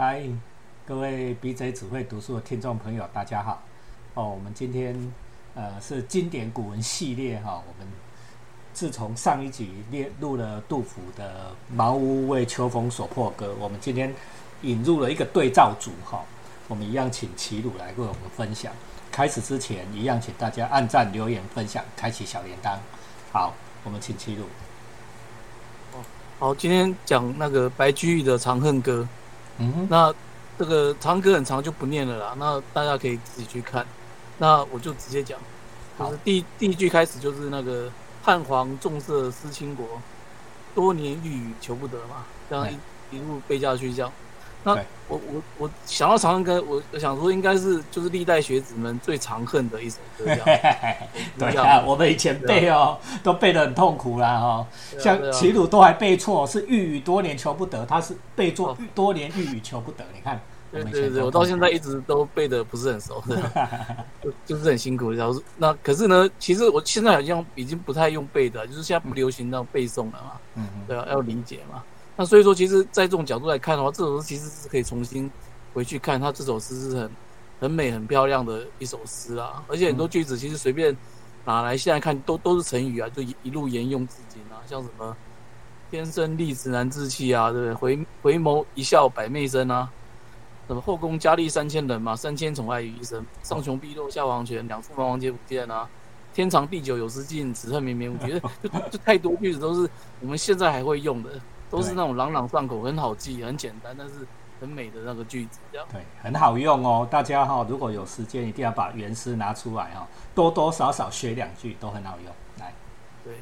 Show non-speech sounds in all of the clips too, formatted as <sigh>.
嗨，各位 BJ 只会读书的听众朋友，大家好。哦，我们今天呃是经典古文系列哈。我们自从上一集列录了杜甫的《茅屋为秋风所破歌》，我们今天引入了一个对照组哈。我们一样请齐鲁来为我们分享。开始之前，一样请大家按赞、留言、分享、开启小铃铛。好，我们请齐鲁。哦好，今天讲那个白居易的《长恨歌》。嗯，那这个长歌很长，就不念了啦。那大家可以自己去看。那我就直接讲，就是第第一句开始就是那个汉皇重色思倾国，多年欲雨求不得嘛，这样一一路背下去这样。那我我我想到《长恨歌》，我我想说应该是就是历代学子们最常恨的一首歌。对啊，我们以前背哦，都背得很痛苦啦哈。像齐鲁都还背错，是欲语多年求不得，他是背作多年欲语求不得。你看，对对对，我到现在一直都背的不是很熟，<laughs> 就就是很辛苦。然后那可是呢，其实我现在好像已经不太用背的，就是现在不流行那种背诵了嘛。嗯嗯。对啊，要理解嘛。那所以说，其实，在这种角度来看的话，这首诗其实是可以重新回去看，它这首诗是很很美、很漂亮的一首诗啊。而且很多句子其实随便拿来现在看，都都是成语啊，就一一路沿用至今啊。像什么“天生丽质难自弃”啊，对不对？“回回眸一笑百媚生”啊，什么“后宫佳丽三千人”嘛，“三千宠爱于一身”，“上穷碧落下黄泉，两处茫茫皆不见”啊，“天长地久有时尽，此恨绵绵无绝”。就就太多句子都是我们现在还会用的。都是那种朗朗上口、很好记、很简单，但是很美的那个句子，这样对，很好用哦。大家哈，如果有时间，一定要把原诗拿出来哈，多多少少学两句都很好用。来，对，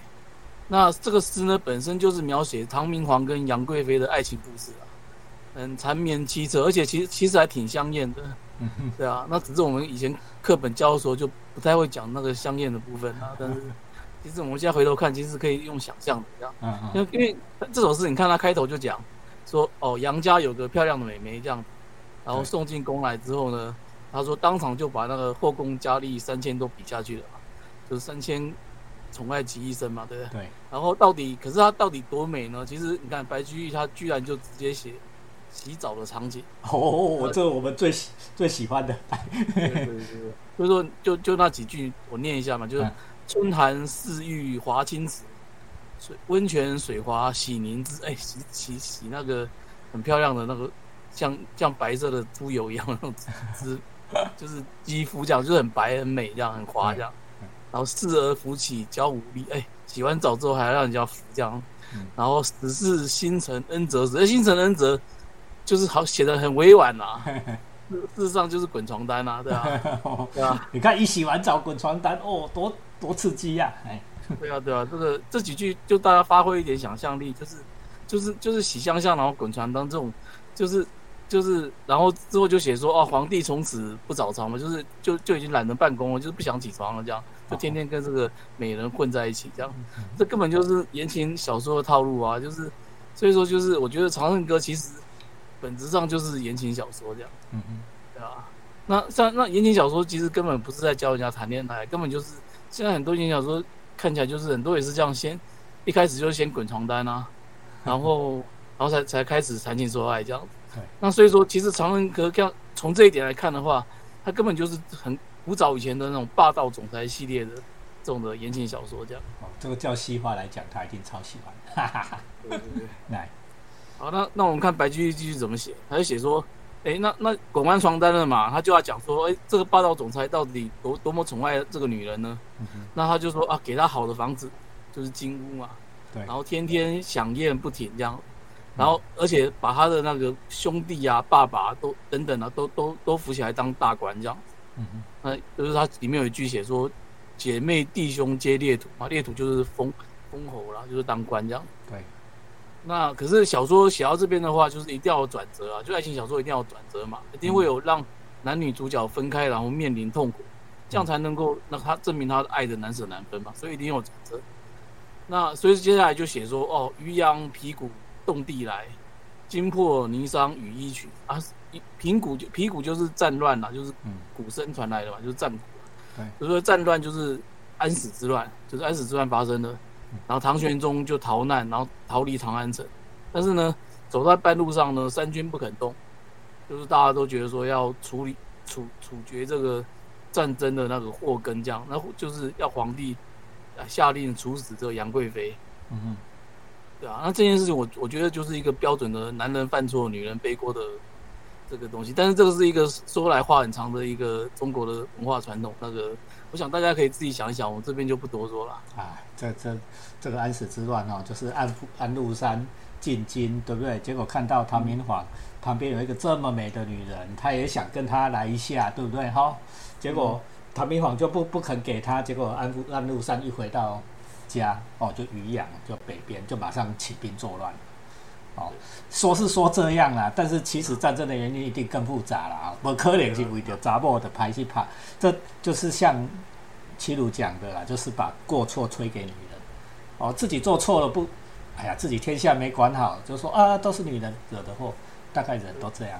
那这个诗呢，本身就是描写唐明皇跟杨贵妃的爱情故事啊，很缠绵凄恻，而且其实其实还挺香艳的。嗯对啊，那只是我们以前课本教的时候就不太会讲那个香艳的部分啊，但是。其实我们现在回头看，其实可以用想象的这样，嗯嗯，因为这首诗，你看他开头就讲说，哦，杨家有个漂亮的美眉这样，然后送进宫来之后呢，他说当场就把那个后宫佳丽三千都比下去了嘛，就是三千宠爱集一身嘛，对不对？对。然后到底，可是他到底多美呢？其实你看白居易他居然就直接写洗澡的场景，哦，这我们最喜最喜欢的。对对对，所以说就就那几句我念一下嘛，就是。春寒似玉华清池，水温泉水滑洗凝脂。哎，洗洗洗那个很漂亮的那个，像像白色的猪油一样那种脂，就是肌肤这样，就是很白很美这样，很滑这样。然后侍儿扶起娇无力，哎，洗完澡之后还要让人家扶这样。然后只是星辰恩泽时，星辰恩泽就是好写的很委婉 <laughs> 呐。事实上就是滚床单啊，对啊，<laughs> 对啊。你看一洗完澡滚床单，哦，多。多刺激呀！哎，对啊，对啊，这个这几句就大家发挥一点想象力，就是就是就是喜香香，然后滚床单这种，就是就是然后之后就写说哦，皇帝从此不早朝嘛，就是就就已经懒得办公了，就是不想起床了，这样就天天跟这个美人混在一起，这样这根本就是言情小说的套路啊！就是所以说，就是我觉得《长恨歌》其实本质上就是言情小说这样，嗯嗯，对吧？那像那言情小说其实根本不是在教人家谈恋爱，根本就是。现在很多言情小说看起来就是很多也是这样，先一开始就先滚床单啊，<laughs> 然后然后才才开始谈情说爱这样。那所以说，其实《长恨歌》要从这一点来看的话，它根本就是很古早以前的那种霸道总裁系列的这种的言情小说这样。哦，这个叫西化来讲，他一定超喜欢。哈哈哈。对对对。来，好，那那我们看白居易继续怎么写，他就写说。哎，那那滚完床单了嘛，他就要讲说，哎，这个霸道总裁到底多多么宠爱这个女人呢？那他就说啊，给他好的房子，就是金屋嘛，对，然后天天享宴不停这样，然后而且把他的那个兄弟啊、爸爸都等等啊，都都都扶起来当大官这样。嗯哼，那就是他里面有一句写说，姐妹弟兄皆列土嘛，列土就是封封侯啦，就是当官这样。对。那可是小说写到这边的话，就是一定要有转折啊！就爱情小说一定要有转折嘛，一定会有让男女主角分开，然后面临痛苦，这样才能够让他证明他的爱的难舍难分嘛。所以一定要转折。那所以接下来就写说哦，渔阳鼙鼓动地来，惊破霓裳羽衣曲啊。平鼓就鼙鼓就是战乱啦，就是鼓声传来的嘛，就是战鼓。对，就说战乱就是安史之乱，就是安史之乱发生的。然后唐玄宗就逃难，然后逃离长安城。但是呢，走在半路上呢，三军不肯动，就是大家都觉得说要处理处处决这个战争的那个祸根，这样，那就是要皇帝下令处死这个杨贵妃。嗯哼，对啊，那这件事情我我觉得就是一个标准的男人犯错，女人背锅的这个东西。但是这个是一个说来话很长的一个中国的文化传统。那个，我想大家可以自己想一想，我这边就不多说了。哎，这这这个安史之乱哦，就是安安禄山进京，对不对？结果看到唐明皇旁边有一个这么美的女人，他也想跟她来一下，对不对？哈，结果唐明皇就不不肯给他，结果安安禄山一回到。家哦，就渔阳，就北边，就马上起兵作乱，哦，说是说这样啦，但是其实战争的原因一定更复杂了啊，不可能是为了杂波的排去怕，这就是像齐鲁讲的啦，就是把过错推给女人，哦，自己做错了不，哎呀，自己天下没管好，就说啊，都是女人惹的祸，大概人都这样，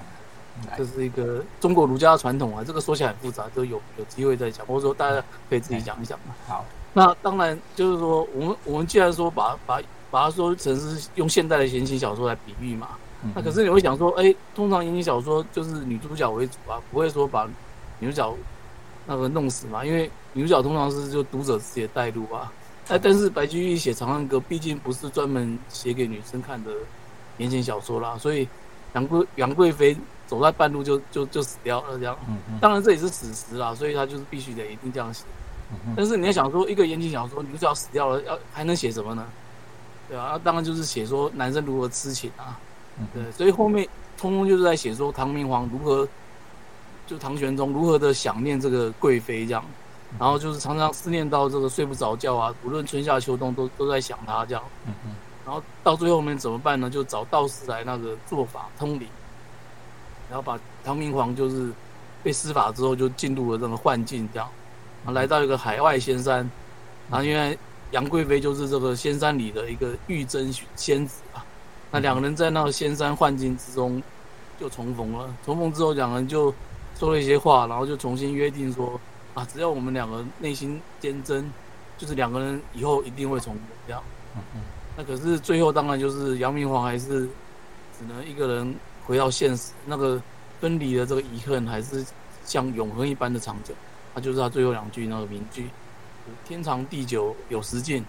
这是一个中国儒家的传统啊，这个说起来很复杂，都有有机会再讲，或者说大家可以自己讲一讲嘛，好。那当然就是说，我们我们既然说把把把它说成是用现代的言情小说来比喻嘛，那可是你会想说，哎，通常言情小说就是女主角为主啊，不会说把女主角那个弄死嘛，因为女主角通常是就读者自己的带入啊。哎，但是白居易写《长恨歌》毕竟不是专门写给女生看的言情小说啦，所以杨贵杨贵妃走在半路就就就死掉了这样。当然这也是史实啦，所以他就是必须得一定这样写。但是你要想说，一个言情小说，女主角死掉了，要还能写什么呢？对啊，当然就是写说男生如何痴情啊。对，所以后面通通就是在写说唐明皇如何，就唐玄宗如何的想念这个贵妃这样，然后就是常常思念到这个睡不着觉啊，无论春夏秋冬都都在想他这样。然后到最后面怎么办呢？就找道士来那个做法通灵，然后把唐明皇就是被施法之后就进入了这个幻境这样。来到一个海外仙山，然后因为杨贵妃就是这个仙山里的一个玉真仙子啊，那两个人在那个仙山幻境之中就重逢了。重逢之后，两个人就说了一些话，然后就重新约定说啊，只要我们两个内心坚贞，就是两个人以后一定会重逢这样。那可是最后当然就是杨明皇还是只能一个人回到现实，那个分离的这个遗恨还是像永恒一般的长久。他就是他最后两句那个名句：“天长地久有时尽，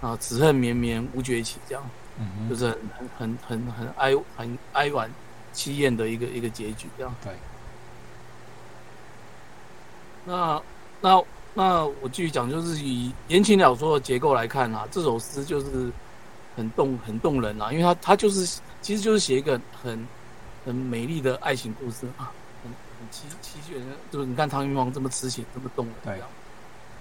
啊，此恨绵绵无绝期。”这样，嗯就是很很很很很哀很哀婉凄艳的一个一个结局。这样，对。那那那我继续讲，就是以言情小说的结构来看啊，这首诗就是很动很动人啊，因为它它就是其实就是写一个很很美丽的爱情故事啊。很很凄凄绝就是你看唐明皇这么痴情这么动人，对啊，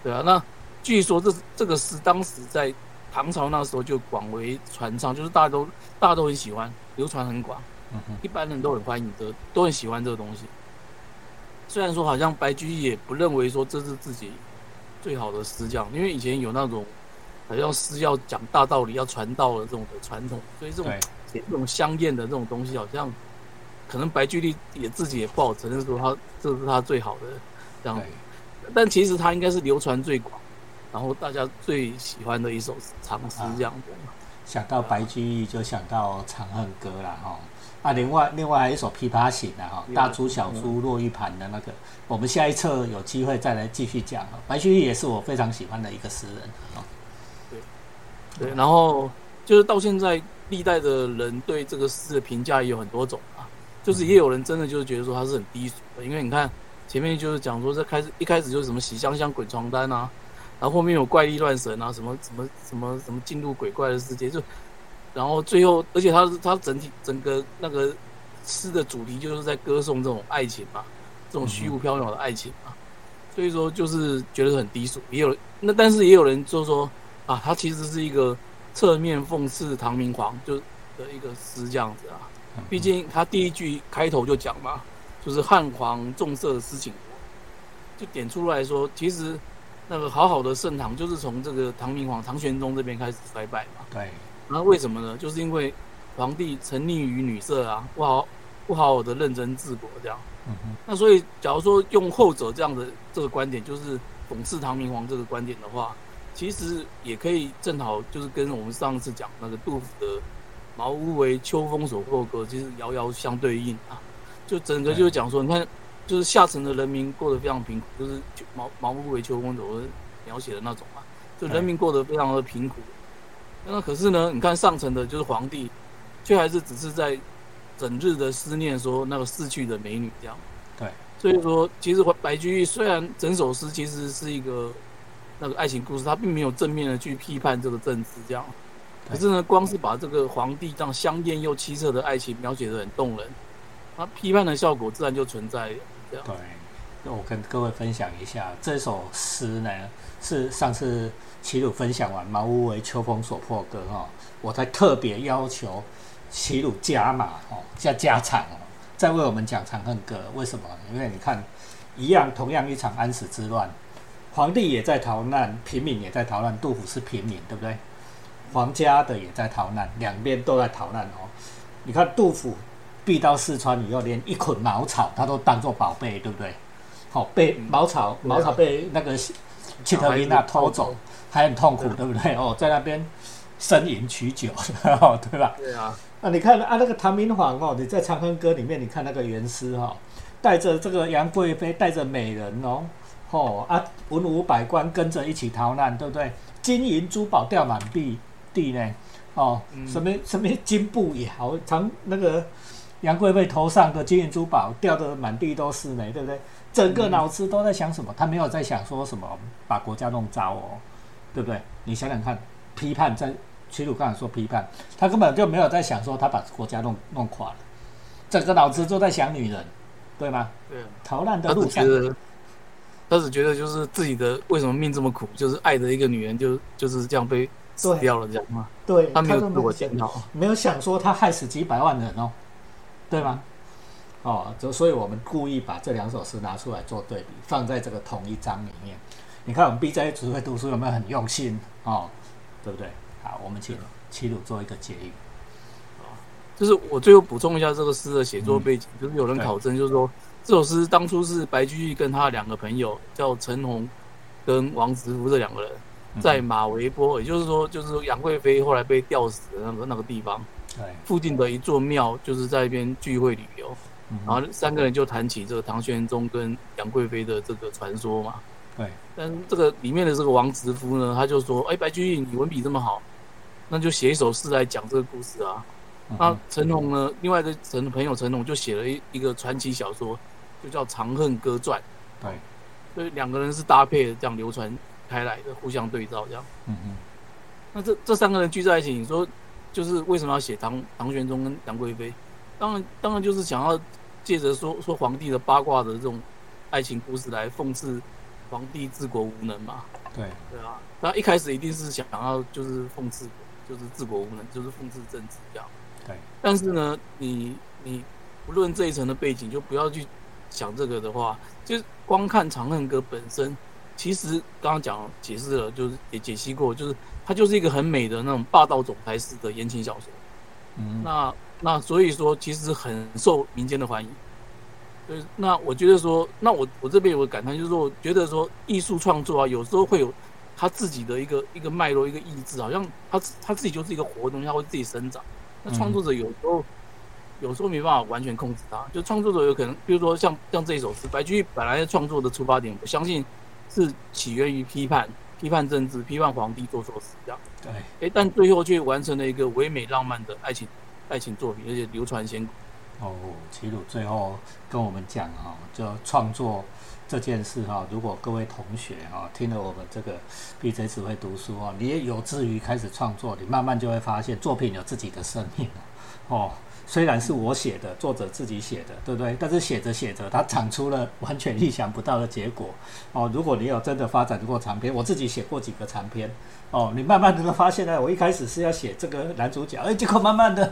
对啊。那据说这这个诗当时在唐朝那时候就广为传唱，就是大家都大家都很喜欢，流传很广，嗯一般人都很欢迎的，都很喜欢这个东西。虽然说好像白居易也不认为说这是自己最好的诗这样，因为以前有那种好像诗要讲大道理、要传道的这种的传统，所以这种写这种香艳的这种东西好像。可能白居易也自己也不好承认说他这是他最好的这样，但其实他应该是流传最广，然后大家最喜欢的一首长诗这样子。想到白居易就想到《长恨歌》了哈。啊，另外另外还有一首《琵琶行》的哈，大珠小珠落玉盘的那个，我们下一册有机会再来继续讲。白居易也是我非常喜欢的一个诗人啊。对，对，然后就是到现在历代的人对这个诗的评价也有很多种啊。就是也有人真的就是觉得说他是很低俗的，因为你看前面就是讲说这开始一开始就是什么洗香香滚床单啊，然后后面有怪力乱神啊，什么什么什么什么进入鬼怪的世界，就然后最后而且他他整体整个那个诗的主题就是在歌颂这种爱情嘛，这种虚无缥缈的爱情嘛，所以说就是觉得很低俗。也有那但是也有人就说啊，他其实是一个侧面讽刺唐明皇就的一个诗这样子啊。毕竟他第一句开头就讲嘛，就是汉皇重色思倾国，就点出来说，其实那个好好的盛唐就是从这个唐明皇唐玄宗这边开始衰败嘛。对。那为什么呢？就是因为皇帝沉溺于女色啊，不好不好好的认真治国这样。嗯哼。那所以，假如说用后者这样的这个观点，就是讽刺唐明皇这个观点的话，其实也可以正好就是跟我们上次讲那个杜甫的。茅屋为秋风所破歌，其实遥遥相对应啊。就整个就是讲说，你看，就是下层的人民过得非常贫苦，就是毛毛不为秋风所描写的那种嘛，就人民过得非常的贫苦。那可是呢，你看上层的就是皇帝，却还是只是在整日的思念说那个逝去的美女这样。对，所以说其实白居易虽然整首诗其实是一个那个爱情故事，他并没有正面的去批判这个政治这样。可是呢，光是把这个皇帝这样香艳又凄恻的爱情描写的很动人，那批判的效果自然就存在。对，那，我跟各位分享一下这首诗呢，是上次齐鲁分享完《茅屋为秋风所破歌》哈，我才特别要求齐鲁加码哦，加加场哦，再为我们讲《长恨歌》。为什么？因为你看，一样同样一场安史之乱，皇帝也在逃难，平民也在逃难，杜甫是平民，对不对？皇家的也在逃难，两边都在逃难哦。你看杜甫避到四川以后，连一捆茅草他都当做宝贝，对不对？好，被茅草茅草被那个契特琳娜偷走，还很痛苦，对不对？哦，在那边呻吟取酒，<laughs> 对吧？对啊。啊，你看啊，那个唐明皇哦，你在《长恨歌》里面，你看那个元诗哈，带着这个杨贵妃，带着美人哦，哦啊，文武百官跟着一起逃难，对不对？金银珠宝掉满地。地呢？哦，什么什么金布也好，长那个杨贵妃头上的金银珠宝掉的满地都是呢，对不对？整个脑子都在想什么？他没有在想说什么把国家弄糟哦，对不对？你想想看，批判在屈辱刚才说批判，他根本就没有在想说他把国家弄弄垮了，整个脑子都在想女人，对吗？对，逃难的路上，他只觉得就是自己的为什么命这么苦，就是爱的一个女人就就是这样被。死掉了这样吗？对，他没有自我检讨，没有想说他害死几百万人哦，对吗？哦，就所以我们故意把这两首诗拿出来做对比，放在这个同一章里面。你看我们 B J 只会读书有没有很用心哦？对不对？好，我们请齐鲁做一个结语。就是我最后补充一下这个诗的写作背景，就是有人考证，就是说这首诗当初是白居易跟他两个朋友叫陈洪跟王直福这两个人。在马嵬坡，也就是说，就是杨贵妃后来被吊死的那个那个地方，对，附近的一座庙，就是在一边聚会旅游，然后三个人就谈起这个唐玄宗跟杨贵妃的这个传说嘛，对。但这个里面的这个王直夫呢，他就说：“哎，白居易，你文笔这么好，那就写一首诗来讲这个故事啊。”那陈龙呢，另外一个陈朋友陈龙就写了一一个传奇小说，就叫《长恨歌传》，对。所以两个人是搭配的，这样流传。开来的互相对照这样，嗯嗯，那这这三个人聚在一起，你说就是为什么要写唐唐玄宗跟杨贵妃？当然当然就是想要借着说说皇帝的八卦的这种爱情故事来讽刺皇帝治国无能嘛。对对啊，那一开始一定是想要就是讽刺，就是治国无能，就是讽刺政治这样。对，但是呢，你你不论这一层的背景，就不要去想这个的话，就光看《长恨歌》本身。其实刚刚讲解释了，就是也解析过，就是它就是一个很美的那种霸道总裁式的言情小说。嗯，那那所以说，其实很受民间的欢迎。所以那我觉得说，那我我这边有个感叹，就是说，我觉得说艺术创作啊，有时候会有他自己的一个一个脉络，一个意志，好像他他自己就是一个活动，他会自己生长。那创作者有时候有时候没办法完全控制他，就创作者有可能，比如说像像这一首诗，白居易本来创作的出发点，我相信。是起源于批判、批判政治、批判皇帝做错事这样。对，哎，但最后却完成了一个唯美浪漫的爱情爱情作品，而且流传千古。哦，齐鲁最后跟我们讲哈，就创作这件事哈，如果各位同学哈听了我们这个 B J 只会读书哦，你也有志于开始创作，你慢慢就会发现作品有自己的生命哦。虽然是我写的，作者自己写的，对不对？但是写着写着，它产出了完全意想不到的结果哦。如果你有真的发展过长篇，我自己写过几个长篇哦，你慢慢的发现呢，我一开始是要写这个男主角，哎，结果慢慢的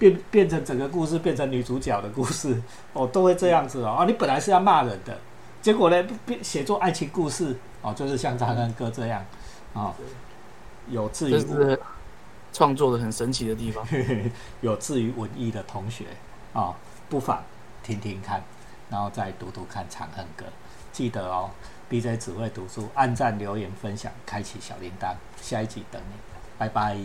变变成整个故事变成女主角的故事哦，都会这样子哦。你本来是要骂人的，结果呢变写作爱情故事哦，就是像张三哥这样啊，有志于。创作的很神奇的地方，<laughs> 有志于文艺的同学啊，不妨听听看，然后再读读看《长恨歌》。记得哦，B J 只会读书，按赞、留言、分享，开启小铃铛，下一集等你，拜拜。